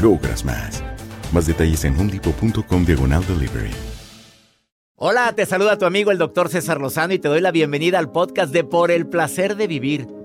logras más. Más detalles en homedepot.com diagonal delivery. Hola, te saluda tu amigo el doctor César Lozano y te doy la bienvenida al podcast de Por el placer de vivir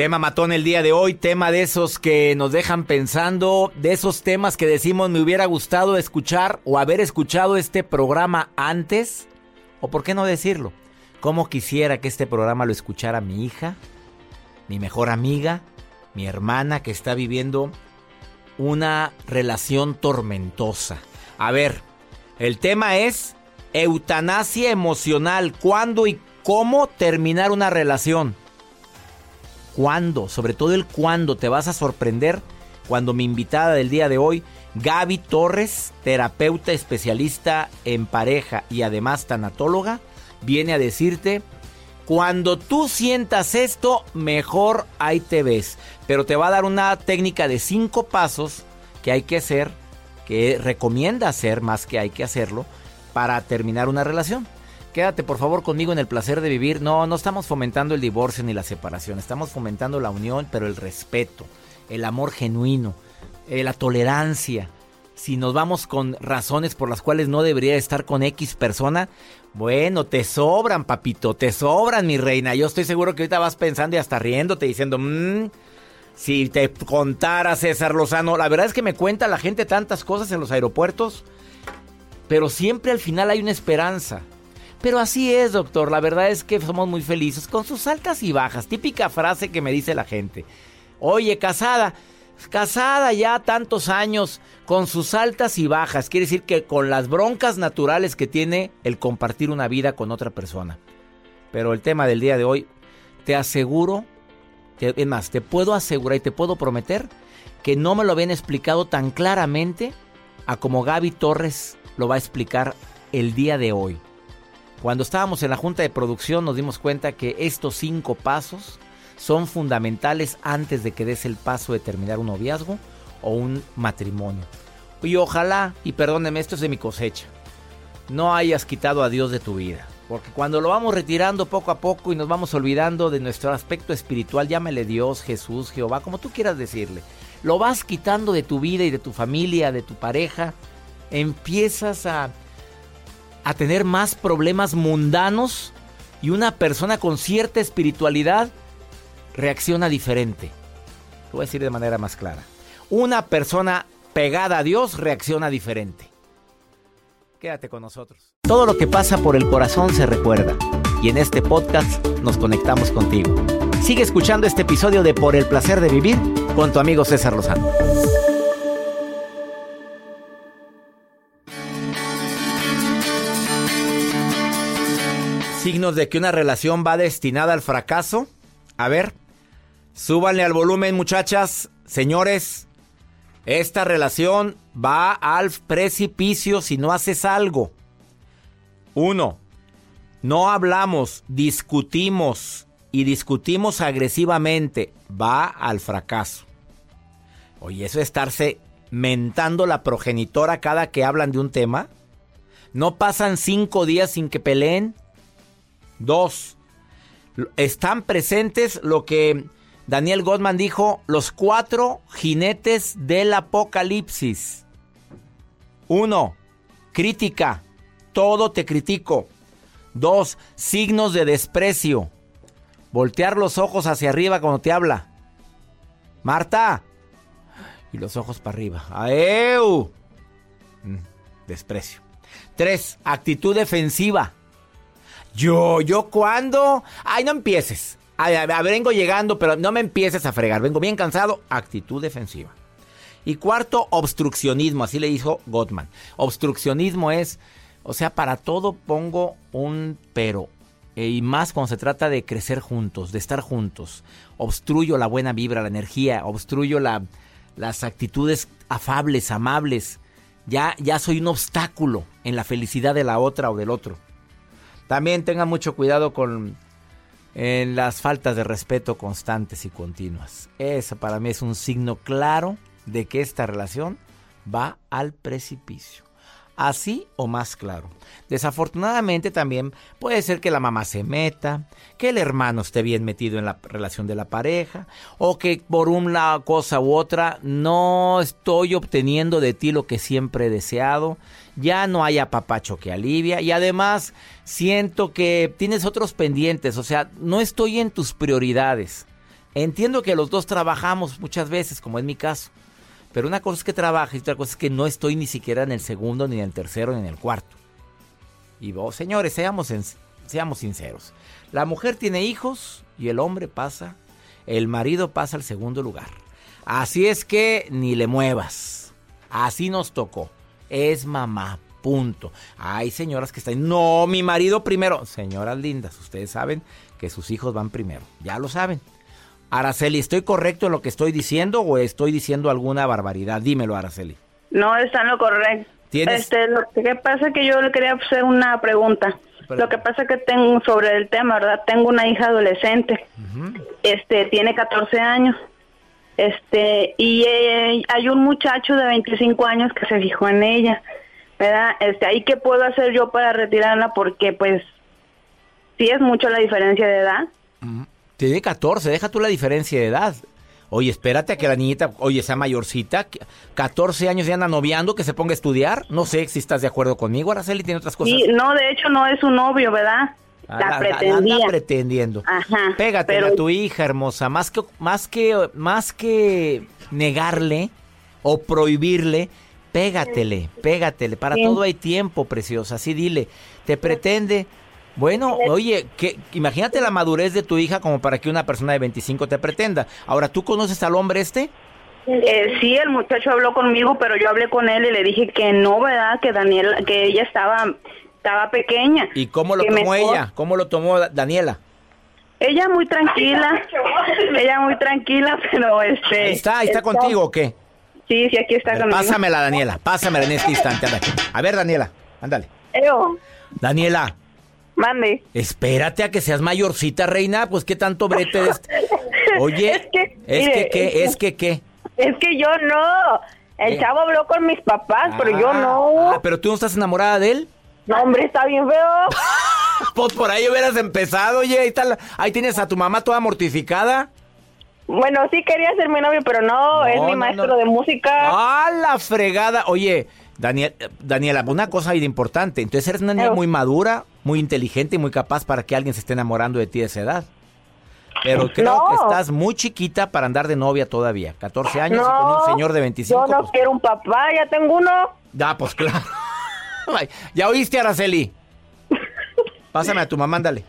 Tema matón el día de hoy, tema de esos que nos dejan pensando, de esos temas que decimos me hubiera gustado escuchar o haber escuchado este programa antes, o por qué no decirlo, cómo quisiera que este programa lo escuchara mi hija, mi mejor amiga, mi hermana que está viviendo una relación tormentosa. A ver, el tema es eutanasia emocional, cuándo y cómo terminar una relación cuándo, sobre todo el cuándo, te vas a sorprender cuando mi invitada del día de hoy, Gaby Torres, terapeuta especialista en pareja y además tanatóloga, viene a decirte, cuando tú sientas esto, mejor ahí te ves. Pero te va a dar una técnica de cinco pasos que hay que hacer, que recomienda hacer más que hay que hacerlo, para terminar una relación. Quédate por favor conmigo en el placer de vivir. No, no estamos fomentando el divorcio ni la separación. Estamos fomentando la unión, pero el respeto, el amor genuino, eh, la tolerancia. Si nos vamos con razones por las cuales no debería estar con X persona, bueno, te sobran, papito, te sobran, mi reina. Yo estoy seguro que ahorita vas pensando y hasta riéndote, diciendo, mmm, si te contara César Lozano, la verdad es que me cuenta la gente tantas cosas en los aeropuertos, pero siempre al final hay una esperanza. Pero así es, doctor. La verdad es que somos muy felices con sus altas y bajas. Típica frase que me dice la gente. Oye, casada, casada ya tantos años con sus altas y bajas. Quiere decir que con las broncas naturales que tiene el compartir una vida con otra persona. Pero el tema del día de hoy, te aseguro, es más, te puedo asegurar y te puedo prometer que no me lo habían explicado tan claramente a como Gaby Torres lo va a explicar el día de hoy. Cuando estábamos en la junta de producción nos dimos cuenta que estos cinco pasos son fundamentales antes de que des el paso de terminar un noviazgo o un matrimonio. Y ojalá, y perdóneme, esto es de mi cosecha, no hayas quitado a Dios de tu vida. Porque cuando lo vamos retirando poco a poco y nos vamos olvidando de nuestro aspecto espiritual, llámele Dios, Jesús, Jehová, como tú quieras decirle, lo vas quitando de tu vida y de tu familia, de tu pareja, empiezas a a tener más problemas mundanos y una persona con cierta espiritualidad reacciona diferente. Lo voy a decir de manera más clara. Una persona pegada a Dios reacciona diferente. Quédate con nosotros. Todo lo que pasa por el corazón se recuerda y en este podcast nos conectamos contigo. Sigue escuchando este episodio de Por el placer de vivir con tu amigo César Lozano. Signos de que una relación va destinada al fracaso? A ver, súbanle al volumen muchachas, señores. Esta relación va al precipicio si no haces algo. Uno, no hablamos, discutimos y discutimos agresivamente. Va al fracaso. Oye, eso es estarse mentando la progenitora cada que hablan de un tema? ¿No pasan cinco días sin que peleen? Dos, están presentes lo que Daniel Goldman dijo, los cuatro jinetes del apocalipsis. Uno, crítica, todo te critico. Dos, signos de desprecio. Voltear los ojos hacia arriba cuando te habla. Marta. Y los ojos para arriba. ¡Aeu! Mm, desprecio. Tres, actitud defensiva. Yo, yo cuándo? Ay, no empieces. A, ver, vengo llegando, pero no me empieces a fregar. Vengo bien cansado. Actitud defensiva. Y cuarto, obstruccionismo. Así le dijo Gottman. Obstruccionismo es, o sea, para todo pongo un pero. E, y más cuando se trata de crecer juntos, de estar juntos. Obstruyo la buena vibra, la energía. Obstruyo la, las actitudes afables, amables. Ya, ya soy un obstáculo en la felicidad de la otra o del otro. También tengan mucho cuidado con las faltas de respeto constantes y continuas. Eso para mí es un signo claro de que esta relación va al precipicio así o más claro. Desafortunadamente también puede ser que la mamá se meta, que el hermano esté bien metido en la relación de la pareja, o que por una cosa u otra no estoy obteniendo de ti lo que siempre he deseado, ya no haya papacho que alivia y además siento que tienes otros pendientes, o sea, no estoy en tus prioridades. Entiendo que los dos trabajamos muchas veces, como es mi caso. Pero una cosa es que trabaje y otra cosa es que no estoy ni siquiera en el segundo, ni en el tercero, ni en el cuarto. Y vos, señores, seamos, seamos sinceros. La mujer tiene hijos y el hombre pasa, el marido pasa al segundo lugar. Así es que ni le muevas. Así nos tocó. Es mamá, punto. Hay señoras que están, no, mi marido primero. Señoras lindas, ustedes saben que sus hijos van primero. Ya lo saben. Araceli, ¿estoy correcto en lo que estoy diciendo o estoy diciendo alguna barbaridad? Dímelo, Araceli. No, está en lo correcto. Este, lo que pasa es que yo le quería hacer una pregunta. Lo que pasa es que tengo sobre el tema, ¿verdad? Tengo una hija adolescente. Este, tiene 14 años. Este, y eh, hay un muchacho de 25 años que se fijó en ella. ¿Verdad? Este, ahí qué puedo hacer yo para retirarla porque pues sí es mucho la diferencia de edad. Tiene 14, deja tú la diferencia de edad. Oye, espérate a que la niñita, oye, sea mayorcita, 14 años ya anda noviando, que se ponga a estudiar. No sé si estás de acuerdo conmigo, Araceli, tiene otras cosas. Sí, no, de hecho no es su novio, ¿verdad? La, la pretendía. Anda pretendiendo. Ajá. Pégate a tu hija, hermosa. Más que, más que, más que negarle o prohibirle, pégatele, pégatele. Para todo hay tiempo, preciosa. Así dile, te pretende bueno, oye, que, imagínate la madurez de tu hija como para que una persona de 25 te pretenda. Ahora, ¿tú conoces al hombre este? Eh, sí, el muchacho habló conmigo, pero yo hablé con él y le dije que no, ¿verdad? Que Daniela, que ella estaba, estaba pequeña. ¿Y cómo lo tomó ella? ¿Cómo lo tomó Daniela? Ella muy tranquila, ella muy tranquila, pero este... Ahí está, ahí está, contigo o qué? Sí, sí, aquí está conmigo. Pásamela, Daniela, pásamela en este instante. A ver, Daniela, ándale. Daniela, Mande. Espérate a que seas mayorcita, reina, pues qué tanto brete de Oye, es que, es que, ¿qué? Es que, ¿qué? Es que yo no. El chavo habló con mis papás, pero yo no. Ah, pero tú no estás enamorada de él. No, hombre, está bien feo. pues por ahí hubieras empezado, oye, ahí, está ahí tienes a tu mamá toda mortificada. Bueno, sí quería ser mi novio, pero no, es mi maestro de música. ¡Ah, la fregada! Oye, Daniel, Daniela, una cosa importante. Entonces eres una niña muy madura, muy inteligente y muy capaz para que alguien se esté enamorando de ti a esa edad. Pero creo que estás muy chiquita para andar de novia todavía. 14 años y con un señor de 25. Yo no pues quiero un papá, ya tengo uno. Ya, pues claro. ¿Ya oíste, Araceli? Pásame a tu mamá, ándale.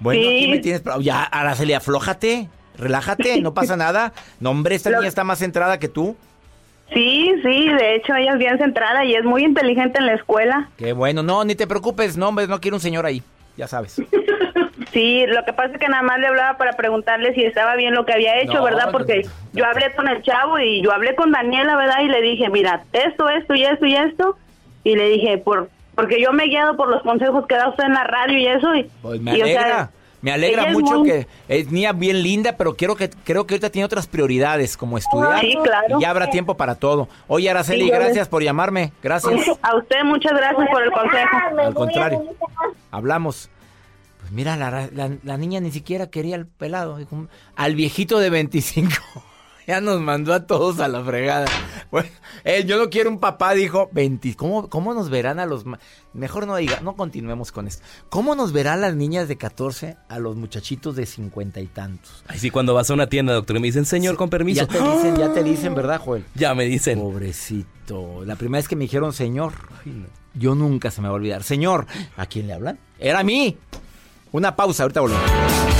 Bueno, aquí me tienes. Ya, Araceli, aflójate, relájate, no pasa nada. No, hombre, esta niña está más centrada que tú. Sí, sí, de hecho ella es bien centrada y es muy inteligente en la escuela. Qué bueno, no, ni te preocupes, no, hombre, no quiero un señor ahí, ya sabes. sí, lo que pasa es que nada más le hablaba para preguntarle si estaba bien lo que había hecho, ¿verdad? Porque yo hablé con el chavo y yo hablé con Daniela, ¿verdad? Y le dije, mira, esto, esto y esto y esto. Y le dije, por porque yo me he guiado por los consejos que da usted en la radio y eso. Y, pues me alegra, Me alegra mucho que es niña bien linda, pero quiero que creo que ahorita tiene otras prioridades como estudiar. Sí, claro. Y ya habrá tiempo para todo. Oye, Araceli, gracias por llamarme. Gracias. A usted muchas gracias por el consejo. Al contrario. Hablamos. Pues mira, la, la niña ni siquiera quería el pelado. Al viejito de 25. Ya nos mandó a todos a la fregada. Bueno, yo no quiero un papá, dijo, 20, ¿cómo, ¿cómo nos verán a los... Mejor no diga, no continuemos con esto. ¿Cómo nos verán las niñas de 14 a los muchachitos de 50 y tantos? Ay, sí, cuando vas a una tienda, doctor, y me dicen, señor, con permiso. Ya te dicen, ya te dicen, ¿verdad, Joel? Ya me dicen. Pobrecito. La primera vez que me dijeron, señor, yo nunca se me va a olvidar. Señor, ¿a quién le hablan? Era a mí. Una pausa, ahorita volvemos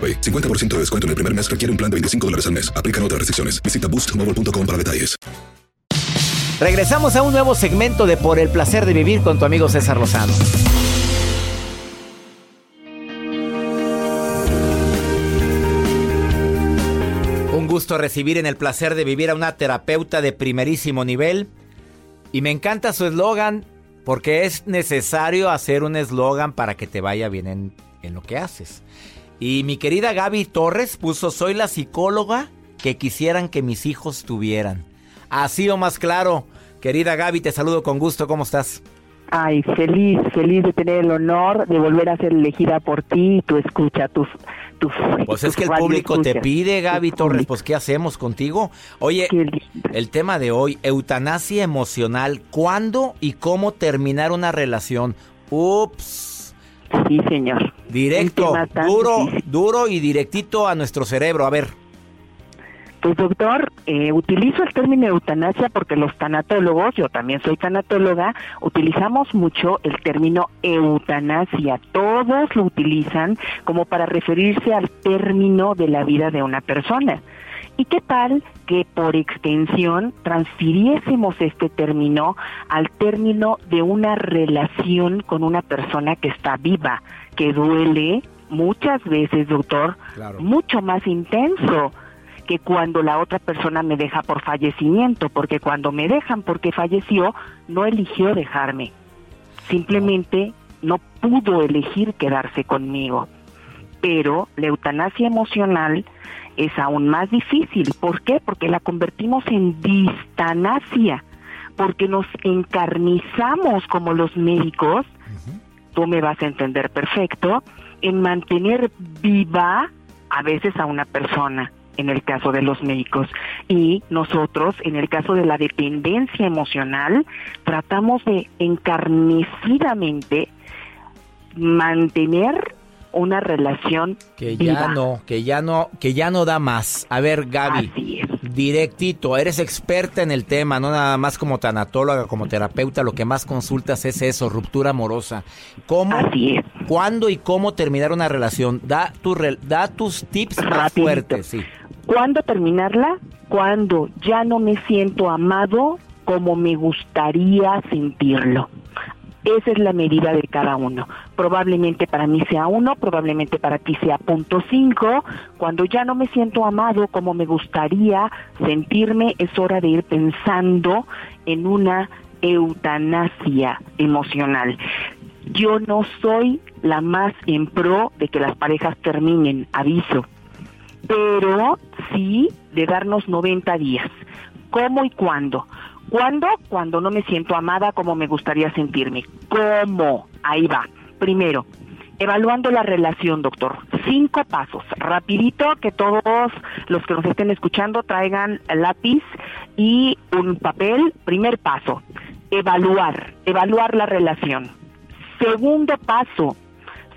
50% de descuento en el primer mes requiere un plan de 25 dólares al mes. Aplican otras restricciones. Visita boostmobile.com para detalles. Regresamos a un nuevo segmento de Por el placer de vivir con tu amigo César Lozano. Un gusto recibir en el placer de vivir a una terapeuta de primerísimo nivel. Y me encanta su eslogan porque es necesario hacer un eslogan para que te vaya bien en, en lo que haces. Y mi querida Gaby Torres puso, soy la psicóloga que quisieran que mis hijos tuvieran. Así o más claro. Querida Gaby, te saludo con gusto, ¿cómo estás? Ay, feliz, feliz de tener el honor de volver a ser elegida por ti y tu escucha, tu, tu Pues es que el público te pide, Gaby Torres, pues ¿qué hacemos contigo? Oye, el tema de hoy, eutanasia emocional, ¿cuándo y cómo terminar una relación? Ups. Sí, señor. Directo, duro, duro y directito a nuestro cerebro. A ver. Pues doctor, eh, utilizo el término eutanasia porque los tanatólogos, yo también soy tanatóloga, utilizamos mucho el término eutanasia. Todos lo utilizan como para referirse al término de la vida de una persona. ¿Y qué tal que por extensión transfiriésemos este término al término de una relación con una persona que está viva, que duele muchas veces, doctor, mucho más intenso que cuando la otra persona me deja por fallecimiento, porque cuando me dejan porque falleció, no eligió dejarme, simplemente no pudo elegir quedarse conmigo. Pero la eutanasia emocional es aún más difícil. ¿Por qué? Porque la convertimos en distanasia, porque nos encarnizamos como los médicos, tú me vas a entender perfecto, en mantener viva a veces a una persona en el caso de los médicos. Y nosotros, en el caso de la dependencia emocional, tratamos de encarnecidamente mantener una relación que ya no, que ya no, que ya no da más. A ver, Gaby, directito, eres experta en el tema, no nada más como tanatóloga, como terapeuta, lo que más consultas es eso, ruptura amorosa. ¿Cómo, cuándo y cómo terminar una relación? Da tu da tus tips más fuertes, sí. ¿Cuándo terminarla? Cuando ya no me siento amado como me gustaría sentirlo. Esa es la medida de cada uno. Probablemente para mí sea uno, probablemente para ti sea punto cinco. Cuando ya no me siento amado como me gustaría sentirme, es hora de ir pensando en una eutanasia emocional. Yo no soy la más en pro de que las parejas terminen, aviso, pero sí de darnos 90 días. ¿Cómo y cuándo? ¿Cuándo? Cuando no me siento amada como me gustaría sentirme. ¿Cómo? Ahí va. Primero, evaluando la relación, doctor. cinco pasos. Rapidito que todos los que nos estén escuchando traigan lápiz y un papel. Primer paso, evaluar, evaluar la relación. Segundo paso,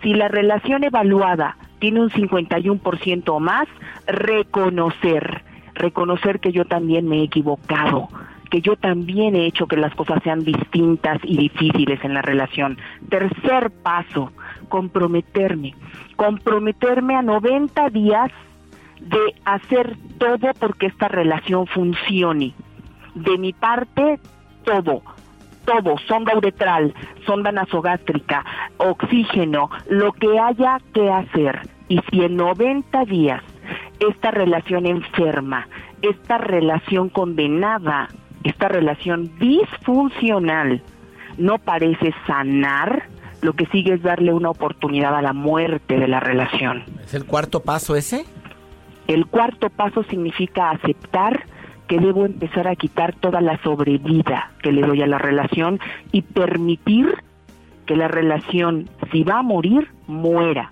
si la relación evaluada tiene un 51% o más, reconocer, reconocer que yo también me he equivocado, que yo también he hecho que las cosas sean distintas y difíciles en la relación. Tercer paso, comprometerme, comprometerme a 90 días de hacer todo porque esta relación funcione. De mi parte, todo, todo, sonda uretral, sonda nasogástrica, oxígeno, lo que haya que hacer. Y si en 90 días esta relación enferma, esta relación condenada, esta relación disfuncional no parece sanar, lo que sigue es darle una oportunidad a la muerte de la relación. ¿Es el cuarto paso ese? El cuarto paso significa aceptar que debo empezar a quitar toda la sobrevida que le doy a la relación y permitir que la relación, si va a morir, muera.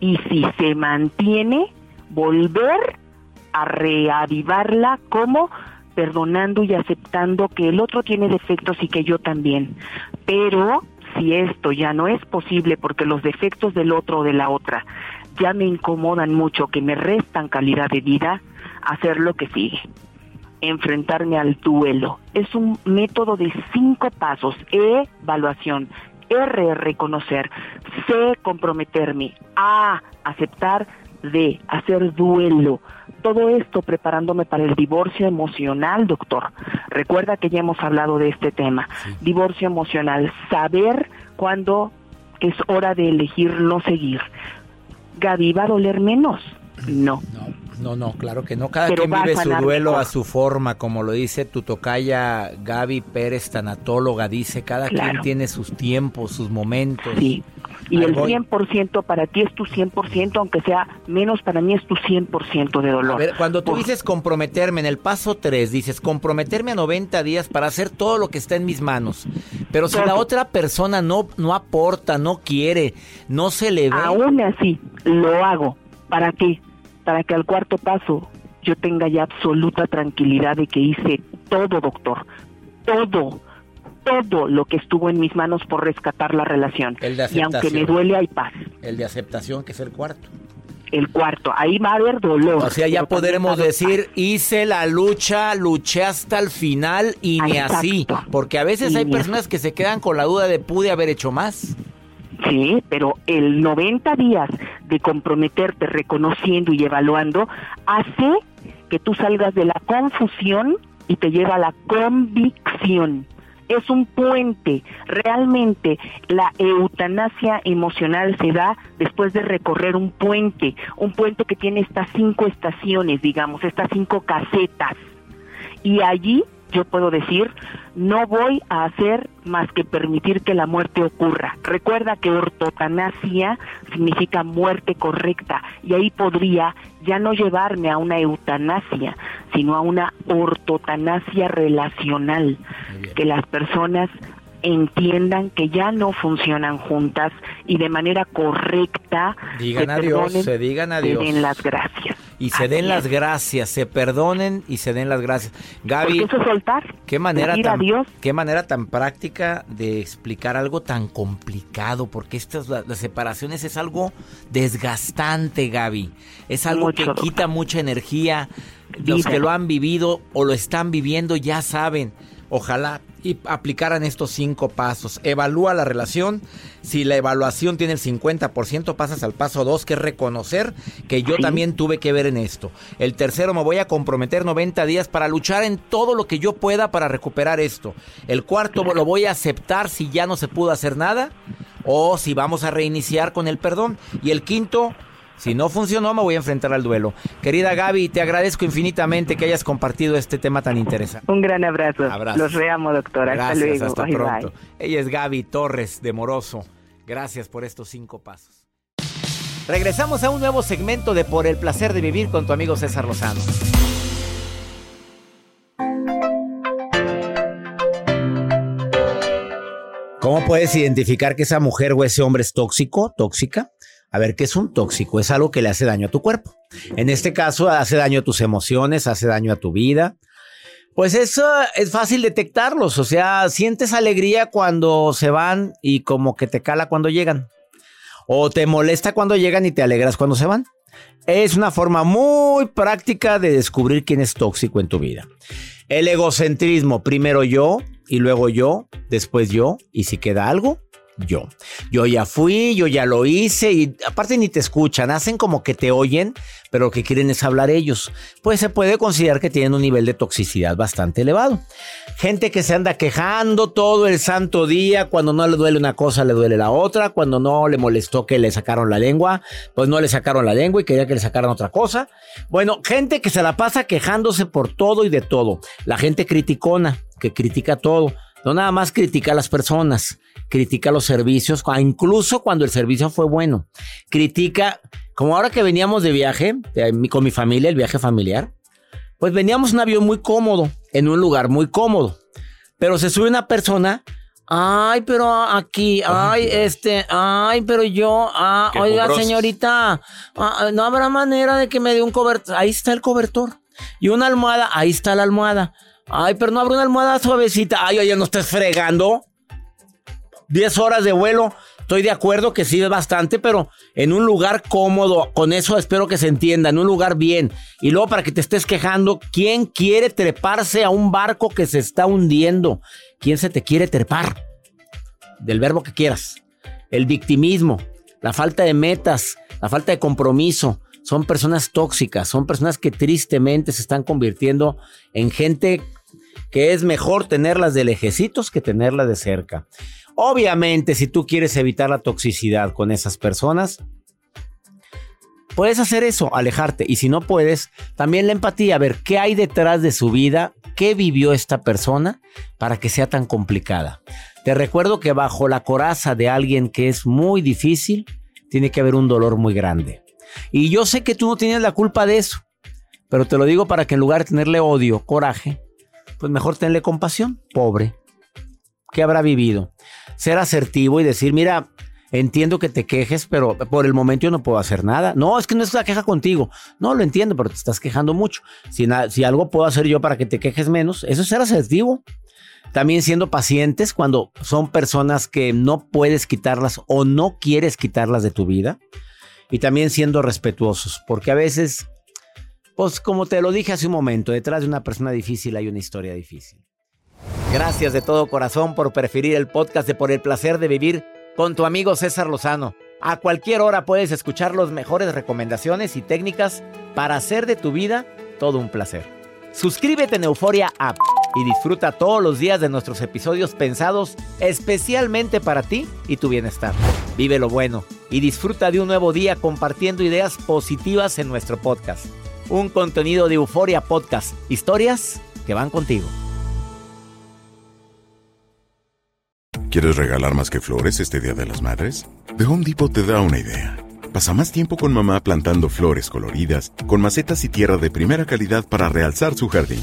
Y si se mantiene, volver a reavivarla como perdonando y aceptando que el otro tiene defectos y que yo también. Pero si esto ya no es posible porque los defectos del otro o de la otra ya me incomodan mucho, que me restan calidad de vida, hacer lo que sigue. Enfrentarme al duelo. Es un método de cinco pasos. E, evaluación. R, reconocer. C, comprometerme. A, aceptar. D, hacer duelo. Todo esto preparándome para el divorcio emocional, doctor. Recuerda que ya hemos hablado de este tema. Divorcio emocional. Saber cuándo es hora de elegir no seguir. Gaby, ¿va a doler menos? No. No, no, claro que no. Cada quien vive su duelo a su forma, como lo dice tu tocaya Gaby Pérez, tanatóloga, dice, cada quien tiene sus tiempos, sus momentos. Sí, y el 100% para ti es tu 100%, aunque sea menos, para mí es tu 100% de dolor. A ver, cuando tú dices comprometerme, en el paso 3 dices comprometerme a 90 días para hacer todo lo que está en mis manos. Pero si la otra persona no, no aporta, no quiere, no se le ve... Aún así, lo hago. ¿Para qué? Para que al cuarto paso yo tenga ya absoluta tranquilidad de que hice todo, doctor, todo, todo lo que estuvo en mis manos por rescatar la relación. y aunque me duele, hay paz. El de aceptación, que es el cuarto. El cuarto, ahí va a haber dolor. O sea, ya podremos decir, hice la lucha, luché hasta el final y ni así. Porque a veces hay personas que se quedan con la duda de pude haber hecho más. Sí, pero el 90 días de comprometerte reconociendo y evaluando hace que tú salgas de la confusión y te lleva a la convicción. Es un puente. Realmente la eutanasia emocional se da después de recorrer un puente, un puente que tiene estas cinco estaciones, digamos, estas cinco casetas. Y allí yo puedo decir, no voy a hacer más que permitir que la muerte ocurra. Recuerda que ortotanasia significa muerte correcta y ahí podría ya no llevarme a una eutanasia, sino a una ortotanasia relacional, que las personas entiendan que ya no funcionan juntas y de manera correcta digan adiós, se digan adiós. den las gracias. Y se den las gracias, se perdonen y se den las gracias. Gaby, eso soltar. Qué manera tan qué manera tan práctica de explicar algo tan complicado, porque estas las separaciones es algo desgastante, Gaby. Es algo que quita mucha energía. Los que lo han vivido o lo están viviendo ya saben. Ojalá y aplicaran estos cinco pasos. Evalúa la relación. Si la evaluación tiene el 50%, pasas al paso 2, que es reconocer que yo también tuve que ver en esto. El tercero, me voy a comprometer 90 días para luchar en todo lo que yo pueda para recuperar esto. El cuarto, lo voy a aceptar si ya no se pudo hacer nada o si vamos a reiniciar con el perdón. Y el quinto, si no funcionó, me voy a enfrentar al duelo. Querida Gaby, te agradezco infinitamente que hayas compartido este tema tan interesante. Un gran abrazo. Los reamo, doctora. Gracias, hasta pronto. Ella es Gaby Torres de Moroso. Gracias por estos cinco pasos. Regresamos a un nuevo segmento de Por el placer de vivir con tu amigo César Lozano. ¿Cómo puedes identificar que esa mujer o ese hombre es tóxico, tóxica? A ver, ¿qué es un tóxico? Es algo que le hace daño a tu cuerpo. En este caso, hace daño a tus emociones, hace daño a tu vida. Pues eso es fácil detectarlos. O sea, sientes alegría cuando se van y como que te cala cuando llegan. O te molesta cuando llegan y te alegras cuando se van. Es una forma muy práctica de descubrir quién es tóxico en tu vida. El egocentrismo, primero yo y luego yo, después yo, y si queda algo, yo. Yo ya fui, yo ya lo hice y aparte ni te escuchan, hacen como que te oyen, pero lo que quieren es hablar ellos. Pues se puede considerar que tienen un nivel de toxicidad bastante elevado. Gente que se anda quejando todo el santo día, cuando no le duele una cosa, le duele la otra, cuando no le molestó que le sacaron la lengua, pues no le sacaron la lengua y quería que le sacaran otra cosa. Bueno, gente que se la pasa quejándose por todo y de todo. La gente criticona, que critica todo. No nada más critica a las personas, critica los servicios, incluso cuando el servicio fue bueno. Critica, como ahora que veníamos de viaje con mi familia, el viaje familiar, pues veníamos en un avión muy cómodo, en un lugar muy cómodo. Pero se sube una persona Ay, pero aquí, ay, este, ay, pero yo, ah, oiga, señorita, ah, no habrá manera de que me dé un cobertor. Ahí está el cobertor. Y una almohada, ahí está la almohada. Ay, pero no habrá una almohada suavecita. Ay, oye, no estés fregando. 10 horas de vuelo. Estoy de acuerdo que sí es bastante, pero en un lugar cómodo. Con eso espero que se entienda. En un lugar bien. Y luego para que te estés quejando, ¿quién quiere treparse a un barco que se está hundiendo? ¿Quién se te quiere trepar? Del verbo que quieras. El victimismo, la falta de metas, la falta de compromiso, son personas tóxicas, son personas que tristemente se están convirtiendo en gente que es mejor tenerlas de lejecitos que tenerlas de cerca. Obviamente, si tú quieres evitar la toxicidad con esas personas, puedes hacer eso, alejarte. Y si no puedes, también la empatía, ver qué hay detrás de su vida, qué vivió esta persona para que sea tan complicada. Te recuerdo que bajo la coraza de alguien que es muy difícil, tiene que haber un dolor muy grande. Y yo sé que tú no tienes la culpa de eso, pero te lo digo para que en lugar de tenerle odio, coraje, pues mejor tenerle compasión, pobre. ¿Qué habrá vivido? Ser asertivo y decir, mira, entiendo que te quejes, pero por el momento yo no puedo hacer nada. No, es que no es la queja contigo. No, lo entiendo, pero te estás quejando mucho. Si, si algo puedo hacer yo para que te quejes menos, eso es ser asertivo. También siendo pacientes cuando son personas que no puedes quitarlas o no quieres quitarlas de tu vida y también siendo respetuosos, porque a veces, pues como te lo dije hace un momento, detrás de una persona difícil hay una historia difícil. Gracias de todo corazón por preferir el podcast de Por el placer de vivir con tu amigo César Lozano. A cualquier hora puedes escuchar las mejores recomendaciones y técnicas para hacer de tu vida todo un placer. Suscríbete en Euforia App y disfruta todos los días de nuestros episodios pensados especialmente para ti y tu bienestar. Vive lo bueno y disfruta de un nuevo día compartiendo ideas positivas en nuestro podcast. Un contenido de Euforia Podcast, historias que van contigo. ¿Quieres regalar más que flores este Día de las Madres? The Home Depot te da una idea. Pasa más tiempo con mamá plantando flores coloridas, con macetas y tierra de primera calidad para realzar su jardín.